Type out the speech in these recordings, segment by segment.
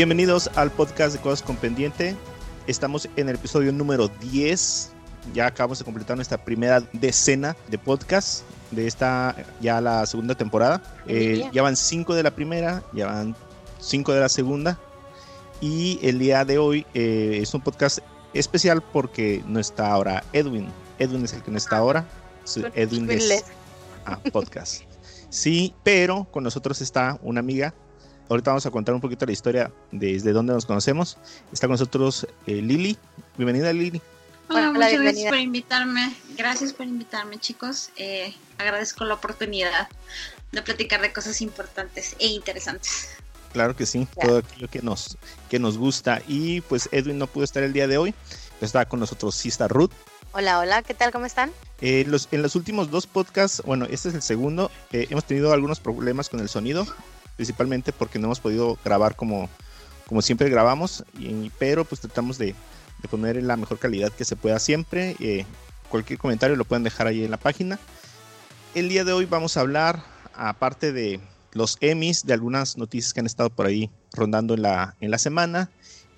Bienvenidos al podcast de Cosas con Pendiente. Estamos en el episodio número 10. Ya acabamos de completar nuestra primera decena de podcast de esta ya la segunda temporada. Eh, ya van cinco de la primera, ya van cinco de la segunda. Y el día de hoy eh, es un podcast especial porque no está ahora Edwin. Edwin es el que no está ahora. Edwin es ah, podcast. Sí, pero con nosotros está una amiga. Ahorita vamos a contar un poquito la historia desde dónde nos conocemos. Está con nosotros eh, Lili. Bienvenida Lili. Hola, muchas gracias por invitarme. Gracias por invitarme, chicos. Eh, agradezco la oportunidad de platicar de cosas importantes e interesantes. Claro que sí, todo aquello que nos, que nos gusta. Y pues Edwin no pudo estar el día de hoy, está con nosotros sí está Ruth. Hola, hola, ¿qué tal? ¿Cómo están? Eh, los, en los últimos dos podcasts, bueno, este es el segundo, eh, hemos tenido algunos problemas con el sonido, principalmente porque no hemos podido grabar como, como siempre grabamos, y, pero pues tratamos de, de, poner la mejor calidad que se pueda siempre. Eh, cualquier comentario lo pueden dejar ahí en la página. El día de hoy vamos a hablar, aparte de los Emmys, de algunas noticias que han estado por ahí rondando en la, en la semana.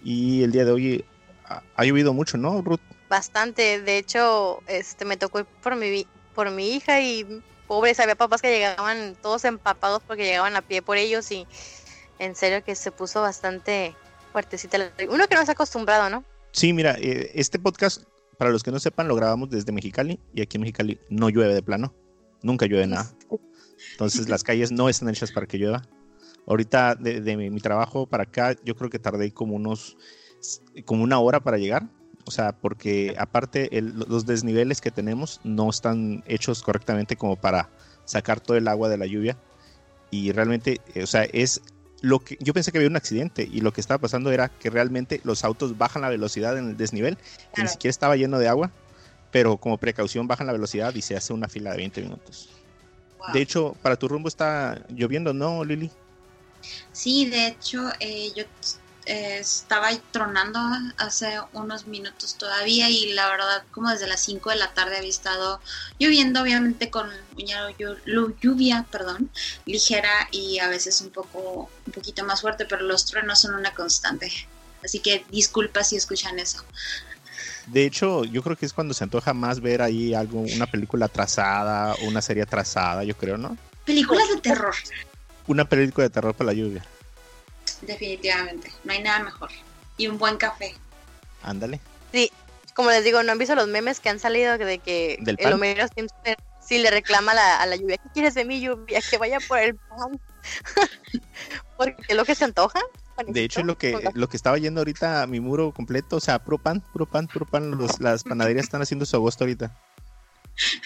Y el día de hoy ha, ha llovido mucho, ¿no, Ruth? Bastante. De hecho, este me tocó por mi, por mi hija y pobres, había papás que llegaban todos empapados porque llegaban a pie por ellos y en serio que se puso bastante fuertecita. Uno que no está acostumbrado, ¿no? Sí, mira, eh, este podcast, para los que no sepan, lo grabamos desde Mexicali y aquí en Mexicali no llueve de plano. Nunca llueve nada. Entonces las calles no están hechas para que llueva. Ahorita de, de mi, mi, trabajo para acá yo creo que tardé como unos, como una hora para llegar. O sea, porque aparte el, los desniveles que tenemos no están hechos correctamente como para sacar todo el agua de la lluvia. Y realmente, o sea, es lo que yo pensé que había un accidente y lo que estaba pasando era que realmente los autos bajan la velocidad en el desnivel, que claro. ni siquiera estaba lleno de agua, pero como precaución bajan la velocidad y se hace una fila de 20 minutos. De hecho, para tu rumbo está lloviendo, ¿no, Lili? Sí, de hecho, eh, yo eh, estaba tronando hace unos minutos todavía y la verdad, como desde las 5 de la tarde había estado lloviendo, obviamente con lluvia, perdón, ligera y a veces un poco, un poquito más fuerte, pero los truenos son una constante. Así que disculpa si escuchan eso. De hecho, yo creo que es cuando se antoja más ver ahí algo, una película atrasada o una serie atrasada, yo creo, ¿no? Películas de terror. Una película de terror para la lluvia. Definitivamente, no hay nada mejor. Y un buen café. Ándale. Sí, como les digo, ¿no han visto los memes que han salido de que ¿Del el Homero Simpson sí le reclama a la, a la lluvia? ¿Qué quieres de mi lluvia? Que vaya por el pan. Porque es lo que se antoja. De hecho, lo que, lo que estaba yendo ahorita a mi muro completo, o sea, puro pan, puro pan, puro pan, los, las panaderías están haciendo su agosto ahorita.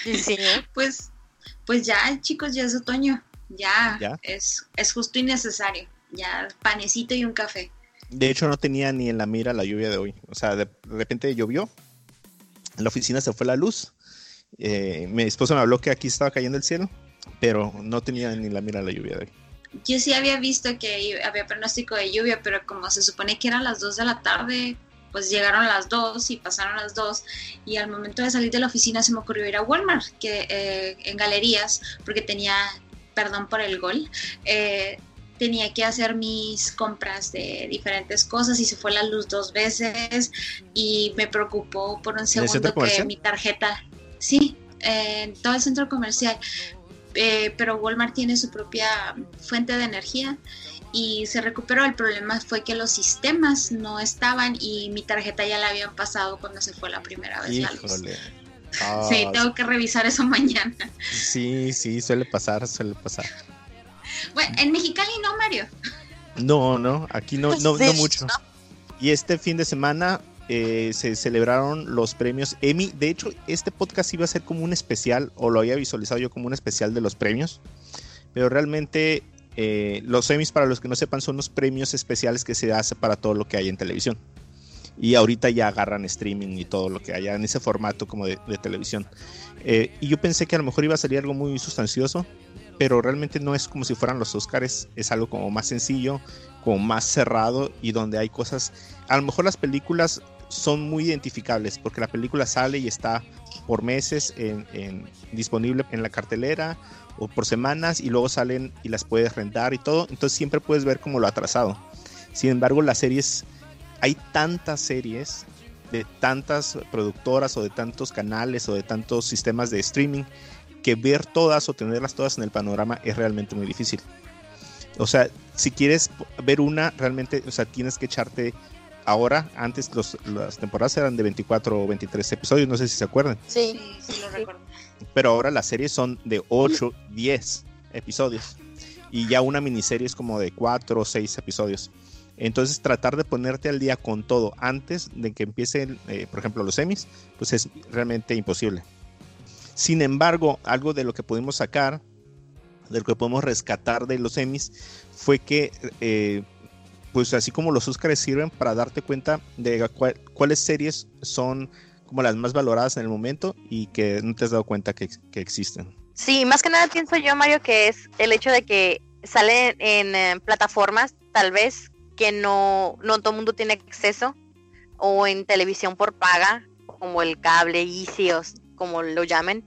Sí, pues, pues ya, chicos, ya es otoño, ya, ¿Ya? Es, es justo y necesario, ya panecito y un café. De hecho, no tenía ni en la mira la lluvia de hoy, o sea, de repente llovió, en la oficina se fue la luz, eh, mi esposo me habló que aquí estaba cayendo el cielo, pero no tenía ni la mira la lluvia de hoy yo sí había visto que había pronóstico de lluvia, pero como se supone que eran las 2 de la tarde, pues llegaron las 2 y pasaron las 2 y al momento de salir de la oficina se me ocurrió ir a Walmart, que eh, en galerías, porque tenía, perdón por el gol, eh, tenía que hacer mis compras de diferentes cosas y se fue la luz dos veces y me preocupó por un segundo que mi tarjeta, sí, en todo el centro comercial, eh, pero Walmart tiene su propia fuente de energía y se recuperó. El problema fue que los sistemas no estaban y mi tarjeta ya la habían pasado cuando se fue la primera vez Híjole. la luz. Oh, sí, tengo que revisar eso mañana. Sí, sí, suele pasar, suele pasar. Bueno, en Mexicali no, Mario. No, no, aquí no, no, no mucho. Y este fin de semana eh, se celebraron los premios Emmy. De hecho, este podcast iba a ser como un especial, o lo había visualizado yo como un especial de los premios. Pero realmente eh, los Emmys, para los que no sepan, son los premios especiales que se hace para todo lo que hay en televisión. Y ahorita ya agarran streaming y todo lo que haya en ese formato como de, de televisión. Eh, y yo pensé que a lo mejor iba a salir algo muy sustancioso, pero realmente no es como si fueran los Oscars, es algo como más sencillo, como más cerrado y donde hay cosas, a lo mejor las películas son muy identificables porque la película sale y está por meses en, disponible en la cartelera o por semanas y luego salen y las puedes rentar y todo, entonces siempre puedes ver como lo atrasado. Sin embargo, las series, hay tantas series de tantas productoras o de tantos canales o de tantos sistemas de streaming que ver todas o tenerlas todas en el panorama es realmente muy difícil. O sea, si quieres ver una, realmente, o sea, tienes que echarte ahora, antes las temporadas eran de 24 o 23 episodios, no sé si se acuerdan. Sí, sí, lo recuerdo. Pero ahora las series son de 8, 10 episodios. Y ya una miniserie es como de 4 o 6 episodios. Entonces tratar de ponerte al día con todo antes de que empiecen, eh, por ejemplo, los semis, pues es realmente imposible. Sin embargo, algo de lo que pudimos sacar, de lo que podemos rescatar de los semis, fue que, eh, pues así como los Oscars sirven para darte cuenta de cuáles series son como las más valoradas en el momento y que no te has dado cuenta que, existen. Sí, más que nada pienso yo, Mario, que es el hecho de que salen en eh, plataformas tal vez que no, no todo el mundo tiene acceso o en televisión por paga, como el cable, Easy como lo llamen.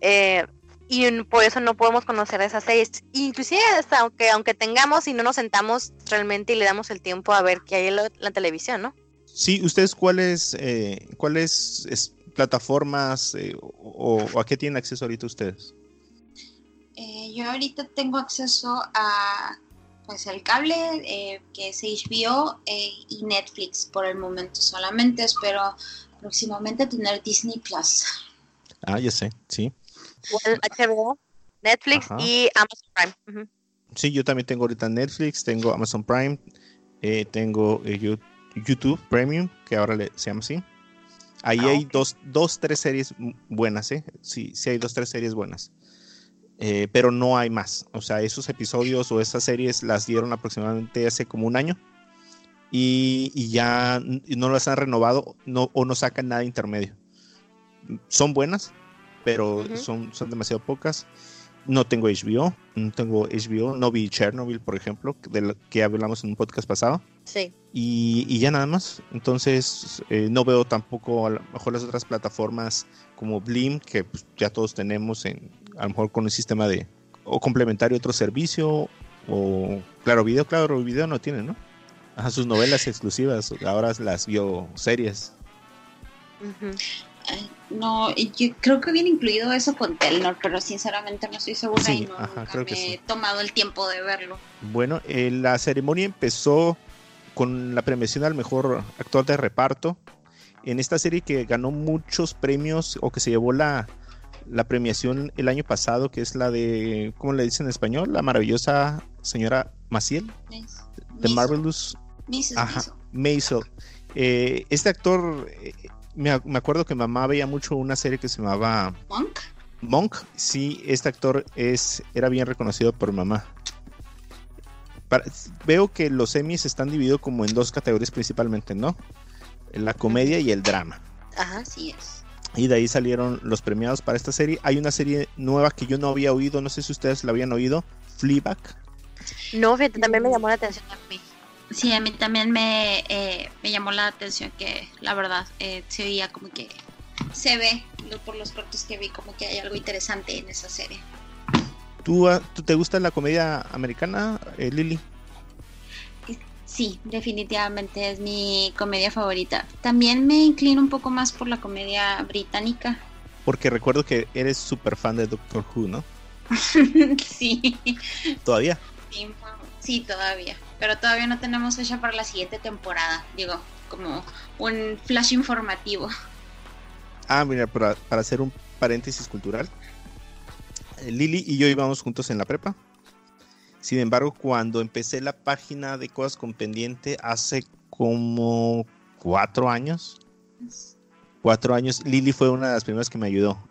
Eh, y por eso no podemos conocer esas series. Inclusive hasta aunque, aunque tengamos y no nos sentamos realmente y le damos el tiempo a ver qué hay en la, televisión, ¿no? Sí, ¿ustedes cuáles, eh, cuáles plataformas eh, o, a qué tienen acceso ahorita ustedes? yo ahorita tengo acceso a pues el cable, eh, que es HBO eh, y Netflix por el momento solamente. Espero próximamente tener Disney Plus. Ah, ya sé, sí. HBO, Netflix y Amazon Prime. Sí, yo también tengo ahorita Netflix, tengo Amazon Prime, eh, tengo YouTube Premium, que ahora le, se llama así. Ahí ah, hay dos, dos, tres series buenas, ¿eh? Sí, sí hay dos, tres series buenas. Eh, pero no hay más. O sea, esos episodios o esas series las dieron aproximadamente hace como un año y, ya no las han renovado no, o no sacan nada intermedio. Son buenas, pero son, son demasiado pocas. No tengo HBO, no tengo HBO, no vi Chernobyl, por ejemplo, de lo que hablamos en un podcast pasado. Sí. Y, ya nada más. Entonces, eh, no veo tampoco a lo mejor las otras plataformas como Blim, que pues, ya todos tenemos en, a lo mejor con un sistema de o complementario otro servicio o claro video claro video no tiene no Ajá, sus novelas exclusivas ahora las vio series no yo creo que viene incluido eso con Telnor pero sinceramente no estoy segura y no me he tomado el tiempo de verlo bueno eh, la ceremonia empezó con la premiación al mejor actor de reparto en esta serie que ganó muchos premios o que se llevó la la premiación el año pasado, que es la de, ¿cómo le dicen en español? La maravillosa señora Maciel, de Marvelous. Ajá, Maisel. Eh, este actor, eh, me, acuerdo que mamá veía mucho una serie que se llamaba Monk. Monk, sí, este actor es, era bien reconocido por mamá. veo que los Emmys están divididos como en dos categorías principalmente, ¿no? La comedia y el drama. Ajá, sí es. Y de ahí salieron los premiados para esta serie. Hay una serie nueva que yo no había oído, no sé si ustedes la habían oído, Fleabag. No, fíjate, también me llamó la atención a mí. Sí, a mí también me, eh, me llamó la atención que la verdad eh, se veía como que se ve por los cortos que vi como que hay algo interesante en esa serie. ¿Tú, ah, ¿tú te gusta la comedia americana, eh, Lily? Sí, definitivamente es mi comedia favorita. También me inclino un poco más por la comedia británica. Porque recuerdo que eres súper fan de Doctor Who, ¿no? sí. ¿Todavía? Sí, todavía. Pero todavía no tenemos fecha para la siguiente temporada. Digo, como un flash informativo. Ah, mira, para, para hacer un paréntesis cultural. Eh, Lili y yo íbamos juntos en la prepa. Sin embargo, cuando empecé la página de cosas con pendiente hace como cuatro años, cuatro años, Lili fue una de las primeras que me ayudó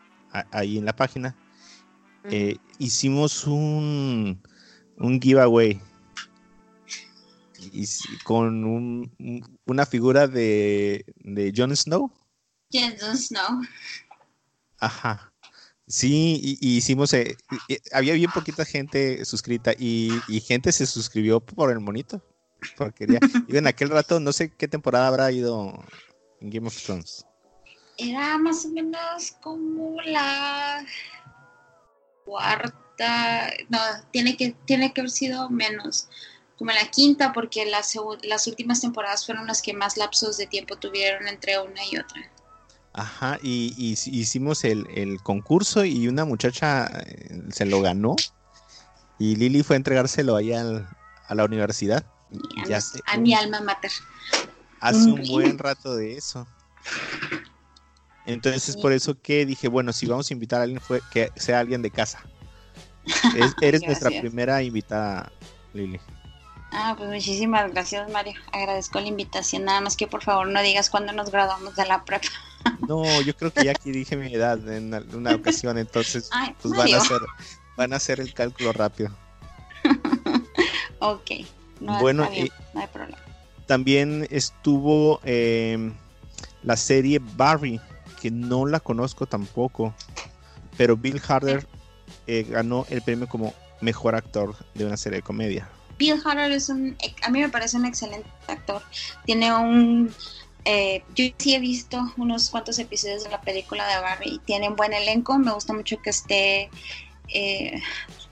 ahí en la página. Eh, hicimos un, un giveaway y, con una figura de, de Jon Snow. Jon Snow. Ajá. Sí, y, hicimos, eh, había bien poquita gente suscrita y, gente se suscribió por el monito. Porque en aquel rato, no sé qué temporada habrá ido en Game of Thrones. Era más o menos como la cuarta, no, tiene que, tiene que haber sido menos, como la quinta, porque las, las últimas temporadas fueron las que más lapsos de tiempo tuvieron entre una y otra. Ajá, y, hicimos el, concurso y una muchacha eh, se lo ganó y Lili fue a entregárselo allá a la universidad. A, mi, alma mater. Hace un buen rato de eso. Entonces es por eso que dije, bueno, si vamos a invitar a alguien, fue que sea alguien de casa. eres nuestra primera invitada, Lili. Ah, pues muchísimas gracias, Mario. Agradezco la invitación. Nada más que por favor no digas cuándo nos graduamos de la prepa. No, yo creo que ya aquí dije mi edad en una ocasión, entonces pues van a hacer van a hacer el cálculo rápido. ok. No, bueno, hay problema. También estuvo em, la serie Barry, que no la conozco tampoco, pero Bill Harder eh, ganó el premio como mejor actor de una serie de comedia. Bill Hader es un, a mí me parece un excelente actor. Tiene un, eh, yo sí he visto unos cuantos episodios de la película de Barry. Tiene un buen elenco. Me gusta mucho que esté, eh,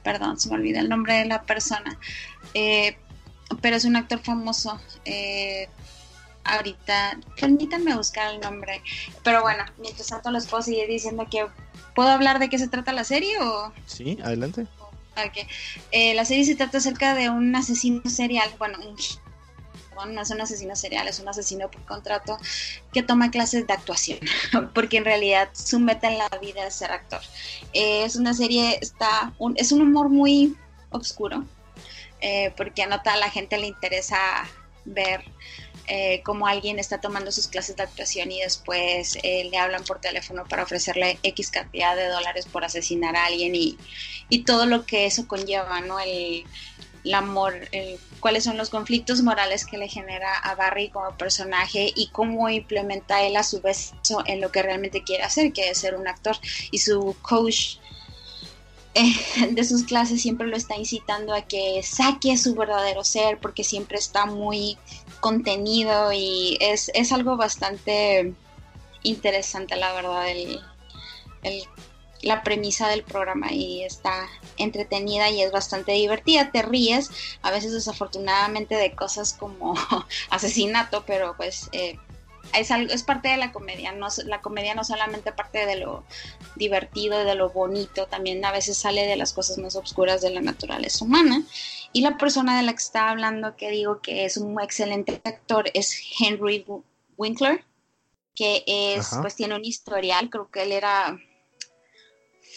perdón, se me olvida el nombre de la persona, eh, pero es un actor famoso. ahorita, permítanme buscar el nombre. Pero bueno, mientras tanto les puedo seguir diciendo que ¿Puedo hablar de qué se trata la serie? Sí, adelante. Eh, la serie se trata acerca de un asesino serial, bueno, no es un asesino serial, es un asesino por contrato que toma clases de actuación, porque en realidad su meta en la vida es ser actor. Es una serie, está es un humor muy oscuro, eh, porque a nota a la gente le interesa ver eh, como alguien está tomando sus clases de actuación y después eh, le hablan por teléfono para ofrecerle X cantidad de dólares por asesinar a alguien y, todo lo que eso conlleva, ¿no? El, amor, cuáles son los conflictos morales que le genera a Barry como personaje y cómo implementa él a su vez eso en lo que realmente quiere hacer, que es ser un actor. Y su coach eh, de sus clases siempre lo está incitando a que saque su verdadero ser porque siempre está muy contenido y es, algo bastante interesante, la verdad, el, la premisa del programa y está entretenida y es bastante divertida, te ríes, a veces desafortunadamente de cosas como asesinato, pero pues eh, es, algo, es parte de la comedia, no, la comedia no solamente parte de lo divertido y de lo bonito, también a veces sale de las cosas más oscuras de la naturaleza humana y la persona de la que está hablando, que digo que es un excelente actor, es Henry Winkler, que es, pues tiene un historial, creo que él era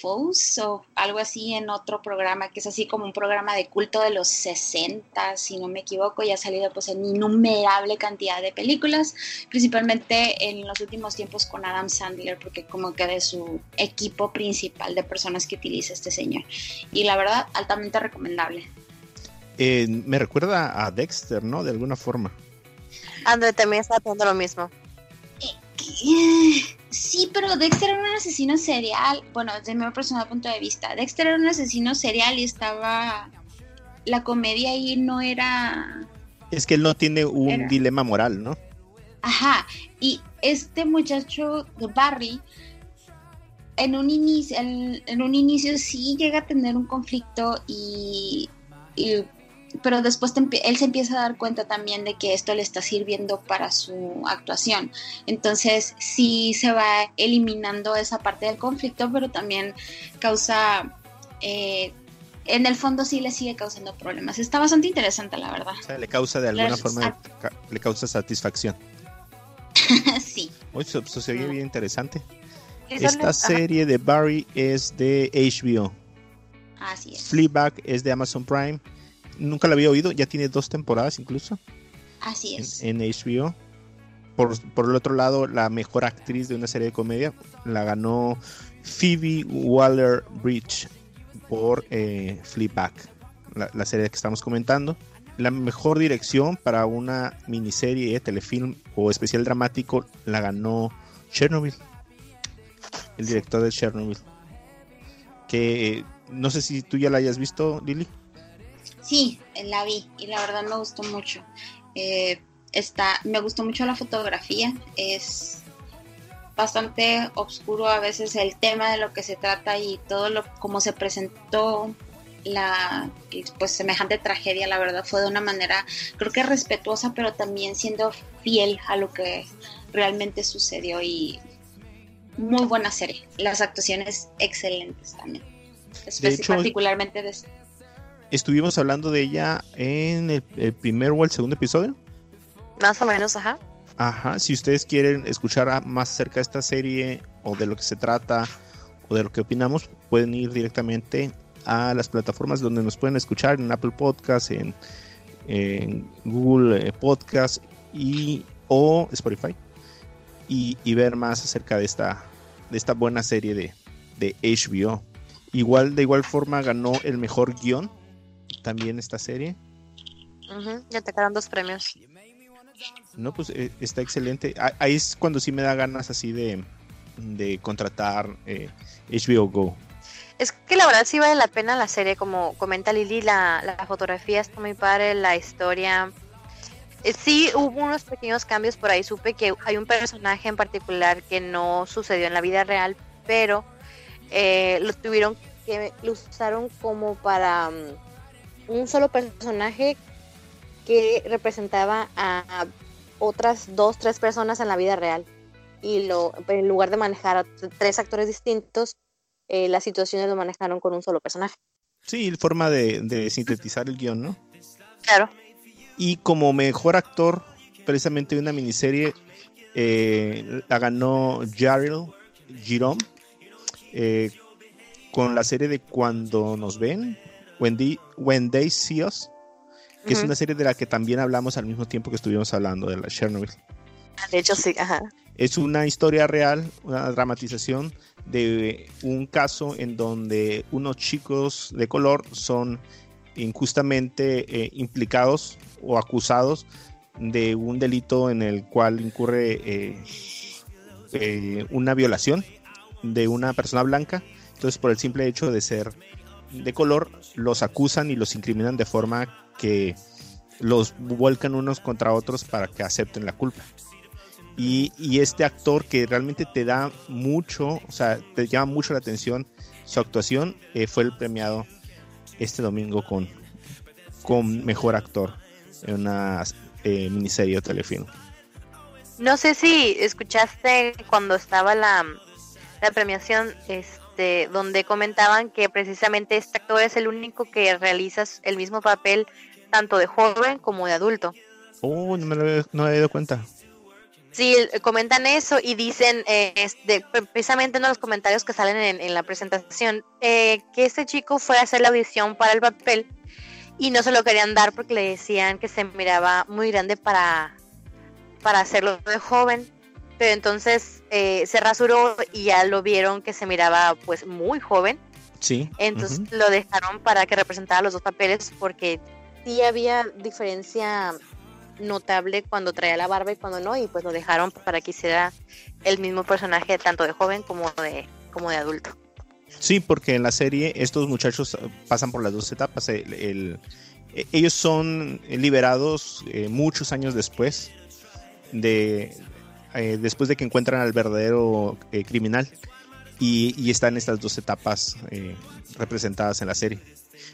Foes o algo así en otro programa, que es así como un programa de culto de los 60, si no me equivoco, y ha salido pues en innumerable cantidad de películas, principalmente en los últimos tiempos con Adam Sandler, porque como que de su equipo principal de personas que utiliza este señor. Y la verdad, altamente recomendable. Eh, me recuerda a Dexter, ¿no? De alguna forma. André también está haciendo lo mismo. Sí, pero Dexter era un asesino serial. Bueno, desde mi personal punto de vista. Dexter era un asesino serial y estaba. La comedia ahí no era. Es que él no tiene un dilema moral, ¿no? Ajá. Y este muchacho de Barry. En un inicio, en un inicio sí llega a tener un conflicto y pero después él se empieza a dar cuenta también de que esto le está sirviendo para su actuación. Entonces sí se va eliminando esa parte del conflicto, pero también causa, eh, en el fondo sí le sigue causando problemas. Está bastante interesante, la verdad. O sea, le causa de alguna forma, le causa satisfacción. sí. Se ve bien interesante. Esta serie de Barry es de HBO. Así es. Fleabag es de Amazon Prime nunca la había oído, ya tiene dos temporadas incluso. Así es. En, HBO. Por, por, el otro lado, la mejor actriz de una serie de comedia la ganó Phoebe Waller Bridge por eh, Fleabag, la, serie que estamos comentando. La mejor dirección para una miniserie, telefilm o especial dramático la ganó Chernobyl, el director de Chernobyl. Que eh, no sé si tú ya la hayas visto, Lily. Sí, la vi y la verdad me gustó mucho. Eh, está, me gustó mucho la fotografía, es bastante oscuro a veces el tema de lo que se trata y todo lo como se presentó la pues semejante tragedia, la verdad fue de una manera creo que respetuosa, pero también siendo fiel a lo que realmente sucedió y muy buena serie. Las actuaciones excelentes también. particularmente de Estuvimos hablando de ella en el, el, primer o el segundo episodio. Más o menos, ajá. Ajá, si ustedes quieren escuchar más acerca de esta serie o de lo que se trata o de lo que opinamos, pueden ir directamente a las plataformas donde nos pueden escuchar en Apple Podcast, en, Google eh, Podcast y o Spotify y, ver más acerca de esta de esta buena serie de, de HBO. Igual de igual forma ganó el mejor guion también esta serie. ya te quedan dos premios. No, pues eh, está excelente. Ahí es cuando sí me da ganas así de, de contratar HBO eh, Go. Es que la verdad sí vale la pena la serie, como comenta Lili, la, la fotografía está muy padre, la historia. Eh, sí hubo unos pequeños cambios por ahí, supe que hay un personaje en particular que no sucedió en la vida real, pero lo tuvieron que, lo usaron como para mm, un solo personaje que representaba a otras dos, tres personas en la vida real. Y lo, en lugar de manejar a tres actores distintos, eh, las situaciones lo manejaron con un solo personaje. Sí, forma de, sintetizar el guion, ¿no? Claro. Y como mejor actor, precisamente de una miniserie, eh, la ganó Jarrell Jerome eh, con la serie de Cuando nos ven, When, When They See Us que es una serie de la que también hablamos al mismo tiempo que estuvimos hablando de la Chernobyl. De hecho, sí, ajá. Es una historia real, una dramatización de un caso en donde unos chicos de color son injustamente eh, implicados o acusados de un delito en el cual incurre eh, eh, una violación de una persona blanca. Entonces, por el simple hecho de ser de color, los acusan y los incriminan de forma que los vuelcan unos contra otros para que acepten la culpa. Y, este actor que realmente te da mucho, o sea, te llama mucho la atención su actuación, eh, fue el premiado este domingo con, con mejor actor en una eh, miniserie o telefilm. No sé si escuchaste cuando estaba la, la premiación, este, donde comentaban que precisamente este actor es el único que realiza el mismo papel tanto de joven como de adulto. Oh, no me lo había, no dado cuenta. Sí, comentan eso y dicen, eh, precisamente en los comentarios que salen en, la presentación, eh, que este chico fue a hacer la audición para el papel y no se lo querían dar porque le decían que se miraba muy grande para, para hacerlo de joven. Pero entonces eh, se rasuró y ya lo vieron que se miraba pues muy joven. Sí. Entonces lo dejaron para que representara los dos papeles porque sí había diferencia notable cuando traía la barba y cuando no, y pues lo dejaron para que hiciera el mismo personaje tanto de joven como de, como de adulto. Sí, porque en la serie estos muchachos pasan por las dos etapas. El, ellos son liberados eh, muchos años después de eh, después de que encuentran al verdadero eh, criminal y, y, están estas dos etapas representadas en la serie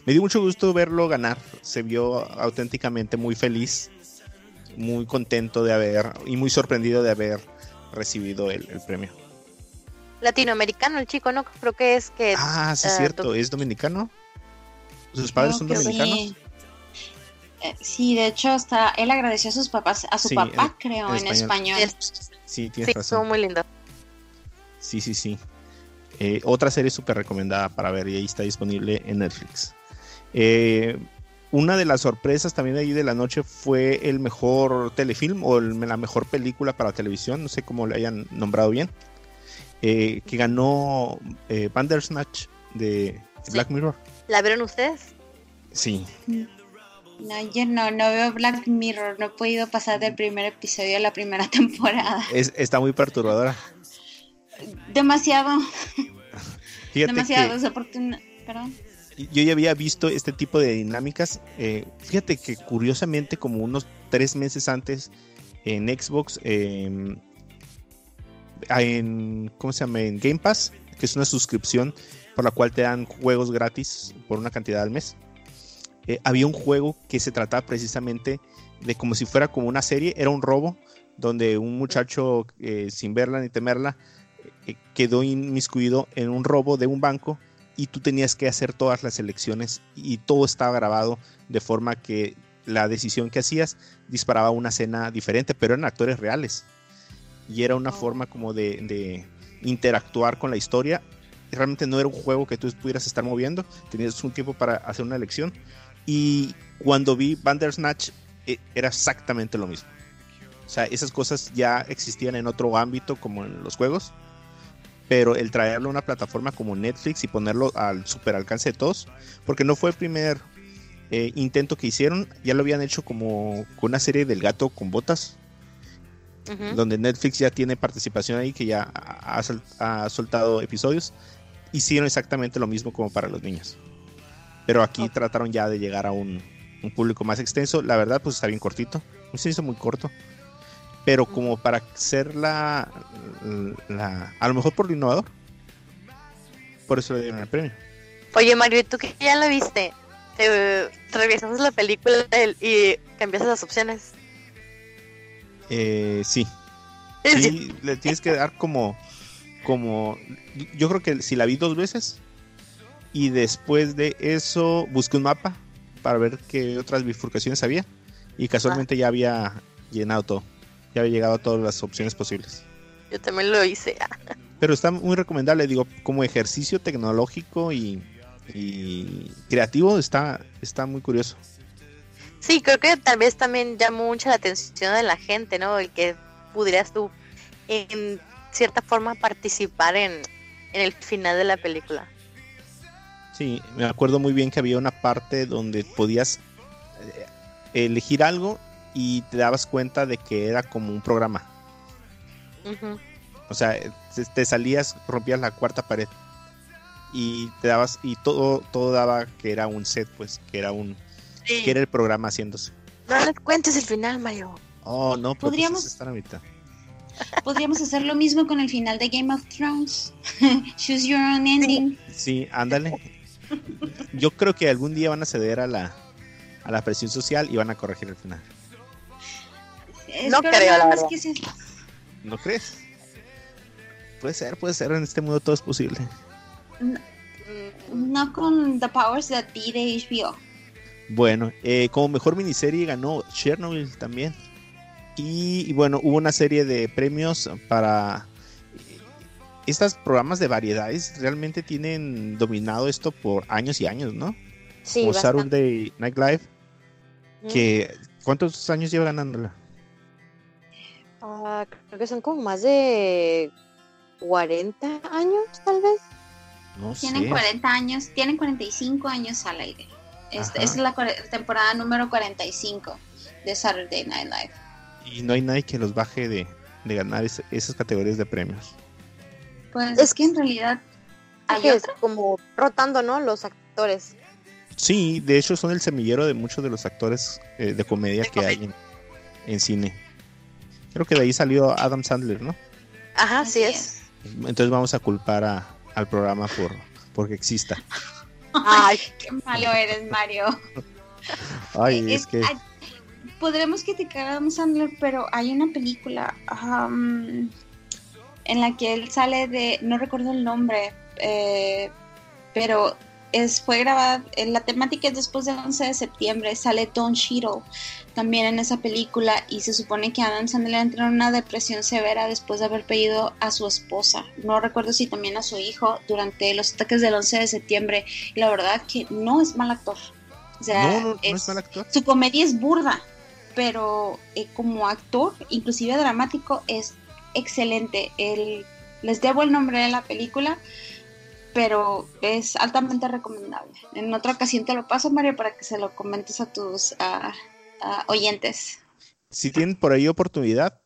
me dio mucho gusto verlo ganar. Se vio auténticamente muy feliz, muy contento de haber y muy sorprendido de haber recibido el, premio. Latinoamericano el chico, ¿no? Creo que es que... Ah, sí, es eh, cierto, es dominicano. ¿Sus padres son dominicanos? Eh, sí. de hecho, hasta él agradeció a sus papás, a su papá, creo, en español. Sí, tienes razón. muy lindo. Sí, sí, sí. Eh, otra serie súper recomendada para ver y ahí está disponible en Netflix. Eh, una de las sorpresas también de ahí de la noche fue el mejor telefilm o la mejor película para televisión, no sé cómo le hayan nombrado bien, eh, que ganó eh, Bandersnatch de Black Mirror. ¿La vieron ustedes? Sí. No, yo no, no veo Black Mirror, no he podido pasar del primer episodio a la primera temporada. está muy perturbadora. Demasiado. Demasiado, Perdón yo ya había visto este tipo de dinámicas. Eh, fíjate que curiosamente, como unos tres meses antes, en Xbox, em, en, ¿cómo se llama? En Game Pass, que es una suscripción por la cual te dan juegos gratis por una cantidad al mes. Eh, había un juego que se trataba precisamente de como si fuera como una serie, era un robo, donde un muchacho eh, sin verla ni temerla eh, quedó inmiscuido en un robo de un banco y tú tenías que hacer todas las elecciones y todo estaba grabado de forma que la decisión que hacías disparaba una escena diferente, pero eran actores reales. Y era una oh. forma como de, de, interactuar con la historia. Realmente no era un juego que tú pudieras estar moviendo, tenías un tiempo para hacer una elección. Y cuando vi Bandersnatch eh, era exactamente lo mismo. O sea, esas cosas ya existían en otro ámbito como en los juegos, pero el traerlo a una plataforma como Netflix y ponerlo al super alcance de todos, porque no fue el primer eh, intento que hicieron, ya lo habían hecho como con una serie del gato con botas, donde Netflix ya tiene participación ahí, que ya ha, soltado episodios, hicieron exactamente lo mismo como para los niños. Pero aquí trataron ya de llegar a un, un público más extenso. La verdad, pues está bien cortito. Se hizo muy corto. Pero como para ser la, a lo mejor por lo innovador. Por eso le dieron el premio. Oye, Mario, ¿tú que ya lo viste? ¿Te revisas la película y cambias las opciones? Eh, sí. Sí, le tienes que dar como, como, yo creo que si la vi dos veces y después de eso busqué un mapa para ver qué otras bifurcaciones había. Y casualmente ya había llenado todo. Ya había llegado a todas las opciones posibles. Yo también lo hice. Pero está muy recomendable, digo, como ejercicio tecnológico y, creativo está, está muy curioso. Sí, creo que tal vez también llamó mucho la atención de la gente, ¿no? El que pudieras tú, en cierta forma, participar en, en el final de la película. Sí, me acuerdo muy bien que había una parte donde podías eh, elegir algo y te dabas cuenta de que era como un programa. O sea, te, salías, rompías la cuarta pared y te dabas y todo todo daba que era un set, pues, que era un que era el programa haciéndose. No les cuentes el final, Mario. Oh, no, pues, podríamos estar a mitad. Podríamos hacer lo mismo con el final de Game of Thrones. Choose your own ending. Sí, ándale. Yo creo que algún día van a ceder a la, a la presión social y van a corregir el final. No creo, la verdad. ¿No crees? Puede ser, puede ser. En este mundo todo es posible. No, con The Powers That Be de HBO. Bueno, eh, como mejor miniserie ganó Chernobyl también. y, bueno, hubo una serie de premios para estos programas de variedades realmente tienen dominado esto por años y años, ¿no? Sí. Como Saturday Night Live. Que, ¿Cuántos años lleva ganándola? Ah, creo que son como más de 40 años, tal vez. No tienen 40 años, tienen 45 años al aire. Esta es la temporada número 45 de Saturday Night Live. Y no hay nadie que los baje de, ganar esas categorías de premios. Pues es que en realidad hay como rotando, ¿no? Los actores. Sí, de hecho son el semillero de muchos de los actores eh, de comedia que hay en, cine. Creo que de ahí salió Adam Sandler, ¿no? Ajá, sí es. Entonces vamos a culpar a, al programa por porque exista. Ay, qué malo eres, Mario. Ay, es, que podremos criticar a Adam Sandler, pero hay una película en la que él sale de, no recuerdo el nombre, eh, pero es, fue grabada, la temática es después del 11 de septiembre, sale Don Cheadle también en esa película y se supone que Adam Sandler entró en una depresión severa después de haber pedido a su esposa, no recuerdo si también a su hijo durante los ataques del 11 de septiembre y la verdad que no es mal actor. O sea, no, no, es, mal actor. Su comedia es burda, pero eh, como actor, inclusive dramático, es excelente. El, les debo el nombre de la película, pero es altamente recomendable. En otra ocasión te lo paso, Mario, para que se lo comentes a tus oyentes. Si tienen por ahí oportunidad,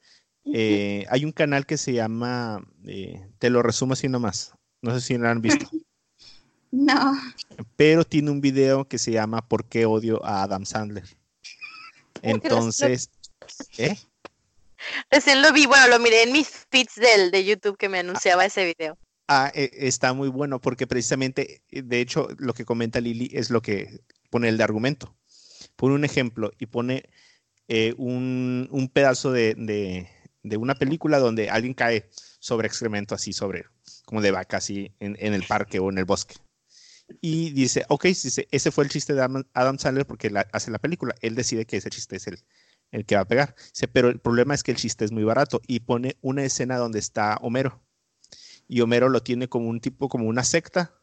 eh, hay un canal que se llama, eh, te lo resumo así nomás, no sé si lo han visto. no. Pero tiene un video que se llama ¿Por qué odio a Adam Sandler? Entonces, ¿eh? Recién lo vi, bueno, lo miré en mis feeds del, de YouTube que me anunciaba ese video. Ah, e, está muy bueno porque precisamente, eh, de hecho, lo que comenta Lili es lo que pone el de argumento. Pone un ejemplo y pone eh, un, pedazo de, una película donde alguien cae sobre excremento así, sobre, como de vaca así, en, el parque o en el bosque. Y dice, ok, dice, ese fue el chiste de Adam, Sandler porque hace la película. Él decide que ese chiste es el, el que va a pegar. pero el problema es que el chiste es muy barato y pone una escena donde está Homero y Homero lo tiene como un tipo, como una secta,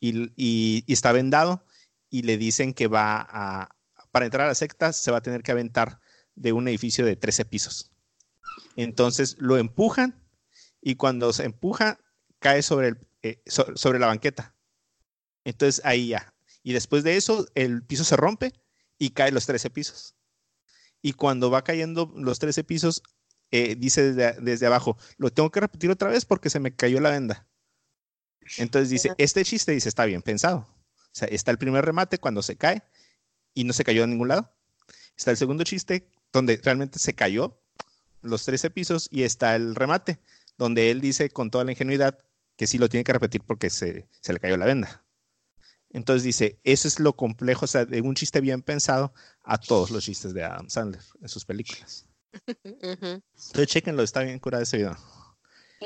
y, está vendado, y le dicen que va a, para entrar a la secta se va a tener que aventar de un edificio de 13 pisos. Entonces lo empujan, y cuando se empuja, cae sobre, eh, sobre la banqueta. Entonces ahí ya. Y después de eso, el piso se rompe y cae los 13 pisos. Y cuando va cayendo los 13 pisos, eh, dice desde, abajo, lo tengo que repetir otra vez porque se me cayó la venda. Entonces dice, este chiste dice, está bien pensado. O sea, está el primer remate cuando se cae y no se cayó a ningún lado. Está el segundo chiste donde realmente se cayó los 13 pisos y está el remate donde él dice con toda la ingenuidad que sí lo tiene que repetir porque se, se le cayó la venda. Entonces dice, eso es lo complejo, o sea, de un chiste bien pensado a todos los chistes de Adam Sandler en sus películas. Entonces, chequenlo, está bien curado ese video.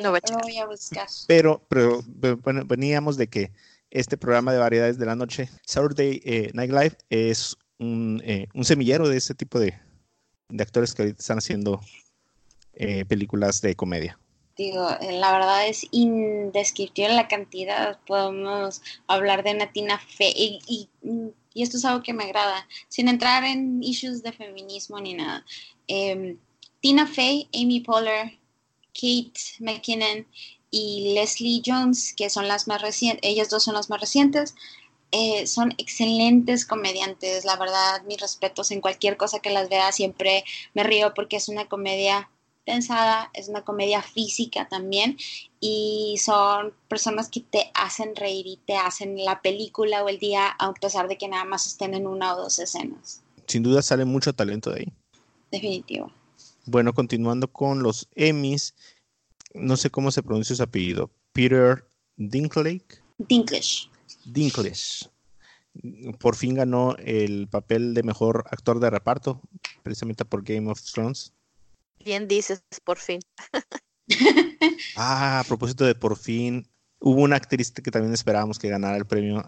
No voy a buscar. Pero, pero, bueno, veníamos de que este programa de variedades de la noche, Saturday eh, Night Live, es un, eh, un, semillero de ese tipo de, de actores que están haciendo eh, películas de comedia. Digo, la verdad es indescriptible la cantidad. Podemos hablar de Natina Fe y, y, y, esto es algo que me agrada, sin entrar en issues de feminismo ni nada. Em, Tina Fey, Amy Poehler, Kate McKinnon y Leslie Jones, que son las más recientes, ellas dos son las más recientes, eh, son excelentes comediantes, la verdad, mis respetos en cualquier cosa que las vea, siempre me río porque es una comedia pensada, es una comedia física también y son personas que te hacen reír y te hacen la película o el día a pesar de que nada más estén en una o dos escenas. Sin duda sale mucho talento de ahí definitivo. Bueno, continuando con los Emmys, no sé cómo se pronuncia su apellido. Peter Dinklage. Dinklage. Dinklage. Por fin ganó el papel de mejor actor de reparto, precisamente por Game of Thrones. Bien dices, por fin. ah, a propósito de por fin, hubo una actriz que también esperábamos que ganara el premio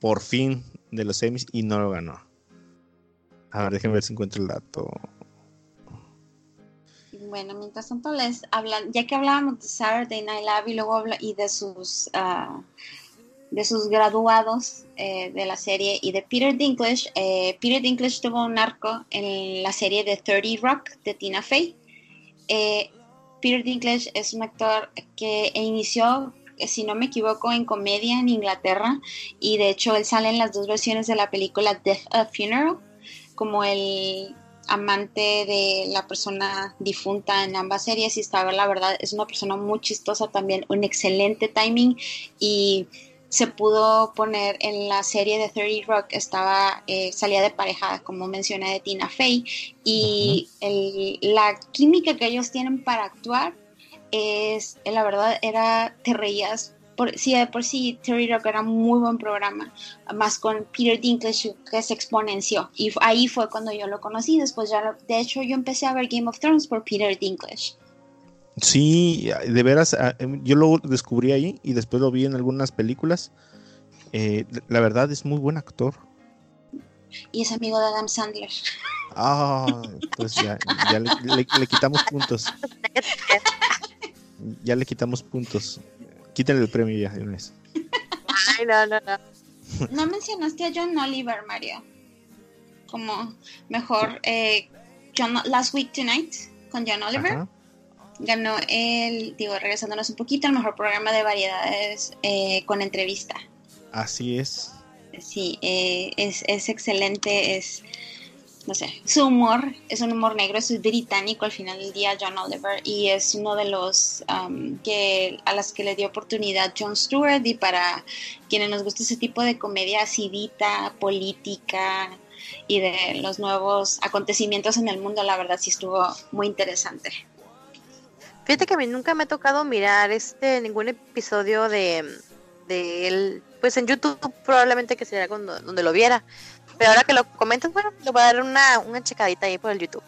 por fin de los Emmys y no lo ganó. A ver, déjenme ver si encuentro el dato. Bueno, mientras tanto les hablan, ya que hablábamos de Saturday Night Live y luego y de sus uh, de sus graduados eh, de la serie y de Peter Dinklage, eh, Peter Dinklage tuvo un arco en la serie de 30 Rock de Tina Fey. Eh, Peter Dinklage es un actor que inició, si no me equivoco, en comedia en Inglaterra y de hecho él sale en las dos versiones de la película Death of Funeral como el amante de la persona difunta en ambas series y estaba la verdad es una persona muy chistosa también un excelente timing y se pudo poner en la serie de 30 Rock estaba eh, salía de pareja como mencioné de Tina Fey y la química que ellos tienen para actuar es la verdad era te reías por, sí, de por sí Terry Rock era muy buen programa, más con Peter Dinklage que se exponenció. Y ahí fue cuando yo lo conocí. Después ya, de hecho, yo empecé a ver Game of Thrones por Peter Dinklage. Sí, de veras, ah, em, yo lo descubrí ahí y después lo vi en algunas películas. Eh, la verdad es muy buen actor. Y es amigo de Adam Sandler. Ah, pues ya, le quitamos puntos. Ya le quitamos puntos. Quítale el premio ya de Ay, no, no, no. No mencionaste a John Oliver, Mario. Como mejor eh, John, Last Week Tonight con John Oliver. Ganó el, digo, regresándonos un poquito, el mejor programa de variedades eh, con entrevista. Así es. Sí, eh, es, es excelente, es no sé, su humor es un humor negro, es británico al final del día, John Oliver, y es uno de los um, que a las que le dio oportunidad John Stewart y para quienes nos gusta ese tipo de comedia acidita, política y de los nuevos acontecimientos en el mundo, la verdad sí estuvo muy interesante. Fíjate que a mí nunca me ha tocado mirar este ningún episodio de, de él, pues en YouTube probablemente que sería cuando, donde lo viera. Pero ahora que lo comentas, bueno, le voy a dar una, una checadita ahí por el YouTube.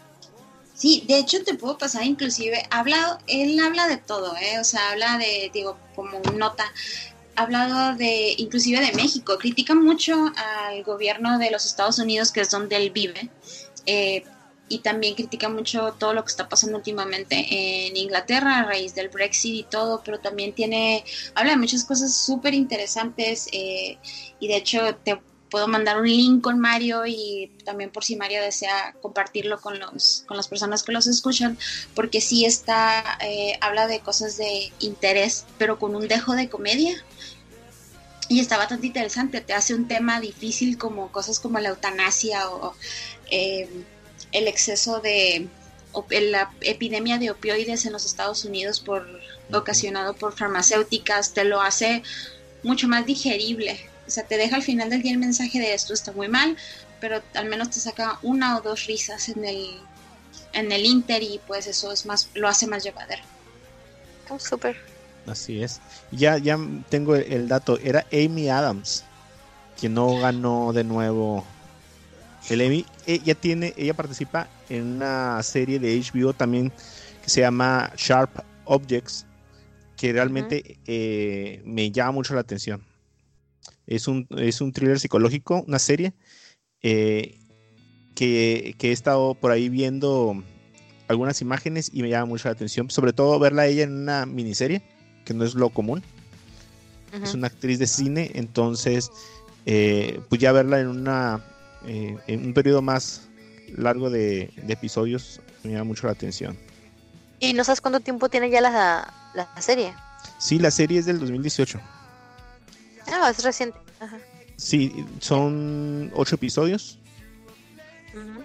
Sí, de hecho te puedo pasar inclusive, habla, él habla de todo, ¿eh? o sea, habla de, digo, como nota, ha hablado de, inclusive de México, critica mucho al gobierno de los Estados Unidos, que es donde él vive, eh, y también critica mucho todo lo que está pasando últimamente en Inglaterra a raíz del Brexit y todo, pero también tiene, habla de muchas cosas súper interesantes eh, y de hecho te puedo mandar un link con Mario y también por si Mario desea compartirlo con los con las personas que los escuchan porque sí está eh, habla de cosas de interés pero con un dejo de comedia. Y está bastante interesante te hace un tema difícil como cosas como la eutanasia o eh, el exceso de la epidemia de opioides en los Estados Unidos por ocasionado por farmacéuticas te lo hace mucho más digerible o sea, te deja al final del día el mensaje de esto está muy mal, pero al menos te saca una o dos risas en el, en el Inter y pues eso es más, lo hace más llevadero. Oh, súper. Así es. Ya, ya tengo el dato. Era Amy Adams, quien no ganó de nuevo el Emmy. Ella tiene, ella participa en una serie de HBO también que se llama Sharp Objects, que realmente eh, me llama mucho la atención. Es un, es un thriller psicológico, una serie eh, que, he estado por ahí viendo algunas imágenes y me llama mucho la atención. Sobre todo verla a ella en una miniserie, que no es lo común. Es una actriz de cine, entonces, eh, pues ya verla en, una, eh, en un periodo más largo de, episodios me llama mucho la atención. ¿Y no sabes cuánto tiempo tiene ya la, la serie? Sí, la serie es del 2018. Ah, es reciente. Sí, son ocho episodios.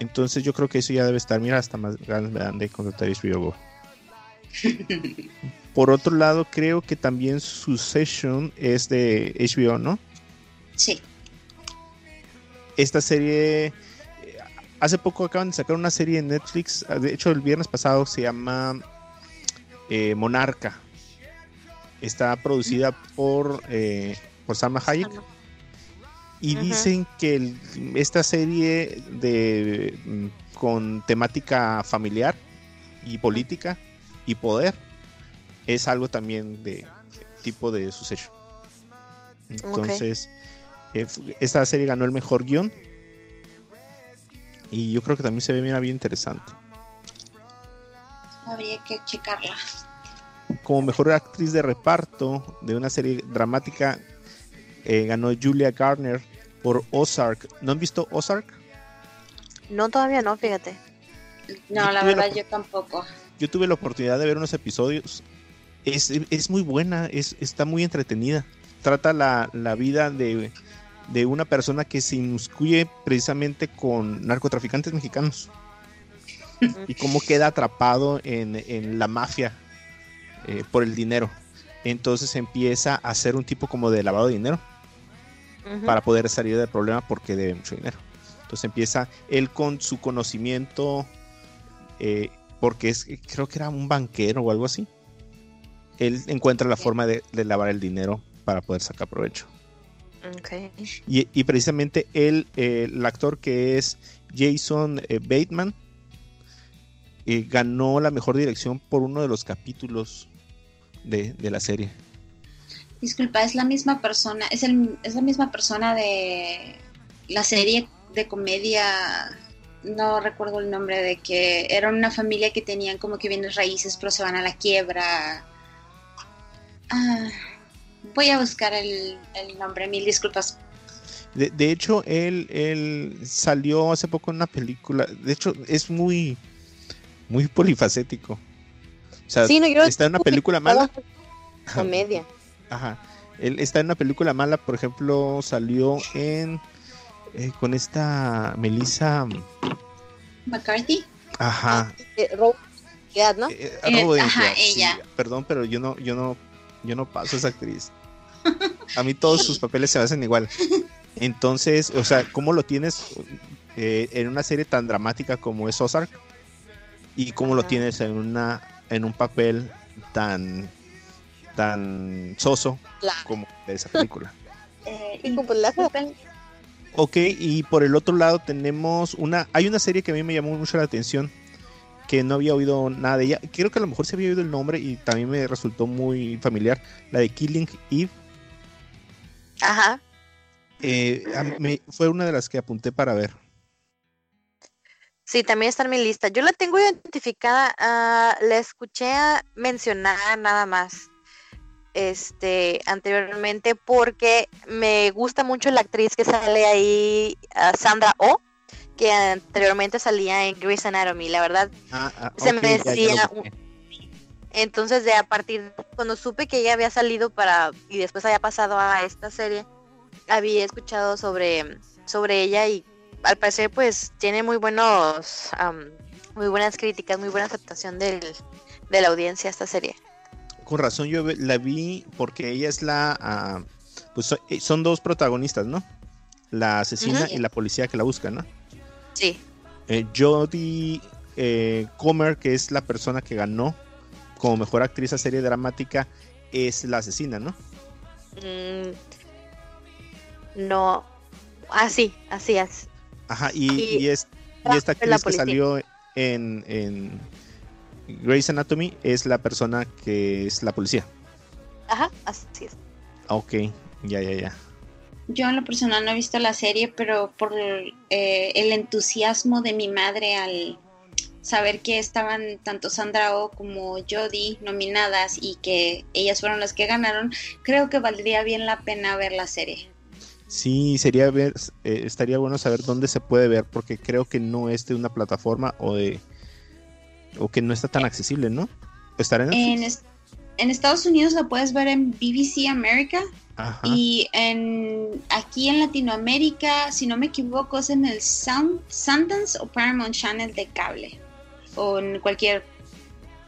Entonces yo creo que eso ya debe estar, mira, hasta más ganas me dan de contratar HBO Por otro lado, creo que también Succession es de HBO, ¿no? Sí. Esta serie, eh, hace poco acaban de sacar una serie en Netflix, de hecho el viernes pasado se llama eh, Monarca. Está producida por eh, por Salma Hayek. Y dicen que esta serie de mm, con temática familiar y política y poder es algo también de tipo de suceso. Entonces, esta serie ganó el mejor guion. Y yo creo que también se ve bien, bien interesante. Habría que checarla. Como mejor actriz de reparto de una serie dramática eh, ganó Julia Garner por Ozark. ¿No han visto Ozark? No, todavía no, fíjate. No, la verdad yo tampoco. Yo tuve la oportunidad de ver unos episodios. Es, muy buena, es, está muy entretenida. Trata la, vida de, una persona que se inmiscuye precisamente con narcotraficantes mexicanos. y cómo queda atrapado en, la mafia eh, por el dinero. Entonces empieza a hacer un tipo como de lavado de dinero para poder salir del problema porque debe mucho dinero. Entonces empieza él con su conocimiento, eh, porque es, creo que era un banquero o algo así. Él encuentra la forma de, lavar el dinero para poder sacar provecho. Y, precisamente él, eh, el actor que es Jason eh, Bateman, ganó la mejor dirección por uno de los capítulos de la serie. Disculpa, es la misma persona, es, el, es la misma persona de la serie de comedia, no recuerdo el nombre, de que era una familia que tenían como que bienes raíces, pero se van a la quiebra. Ah, voy a buscar el, nombre, mil disculpas. De, hecho, él, él salió hace poco en una película, de hecho, es muy, muy polifacético. O sea, está en una película mala. Comedia. Ajá. Él está en una película mala, por ejemplo, salió en eh, con esta Melissa McCarthy. Ajá. Eh, ¿no? Eh, eh ajá, ella. perdón, pero yo no, yo no, yo no paso esa actriz. A mí todos sus papeles se hacen igual. Entonces, o sea, ¿cómo lo tienes en una serie tan dramática como es Ozark? Y cómo lo tienes en una en un papel tan tan soso como de esa película. Eh, Y Ok, y por el otro lado tenemos una, hay una serie que a mí me llamó mucho la atención, que no había oído nada de ella. Creo que a lo mejor se había oído el nombre y también me resultó muy familiar, la de Killing Eve. Ajá. Eh, me- fue una de las que apunté para ver. Sí, también está en mi lista. Yo la tengo identificada, ah, la escuché a mencionar nada más este anteriormente porque me gusta mucho la actriz que sale ahí, ah, Sandra Oh, que anteriormente salía en Grey's Anatomy. La verdad, Ah, ah, Se me decía entonces de a partir cuando supe que ella había salido para y después había pasado a esta serie, había escuchado sobre sobre ella y al parecer pues tiene muy buenos muy buenas críticas, muy buena aceptación del, de la audiencia esta serie. Con razón yo la vi porque ella es la, ah, pues eh, son dos protagonistas, ¿no? La asesina y la policía que la busca, ¿no? Sí. Eh, Jodie eh, Comer, que es la persona que ganó como mejor actriz a serie dramática, es la asesina, ¿no? Mm, no. Así, así es. Ajá, y, Y- y es, y Ah, esta actriz que salió en, en Grey's Anatomy es la persona que es la policía. Ajá, así es. Ah, Ok, ya, ya, ya. Yo en lo personal no he visto la serie, pero por eh, el entusiasmo de mi madre al saber que estaban tanto Sandra Oh como Jodie nominadas y que ellas fueron las que ganaron, creo que valdría bien la pena ver la serie. Sí, sería ver, eh, estaría bueno saber dónde se puede ver, porque creo que no es de una plataforma o de o que no está tan accesible, ¿no? ¿Estará en en Estados Unidos la puedes ver en BBC America Ajá. y en aquí en Latinoamérica, si no me equivoco, es en el Sun- Sundance o Paramount Channel de cable o en cualquier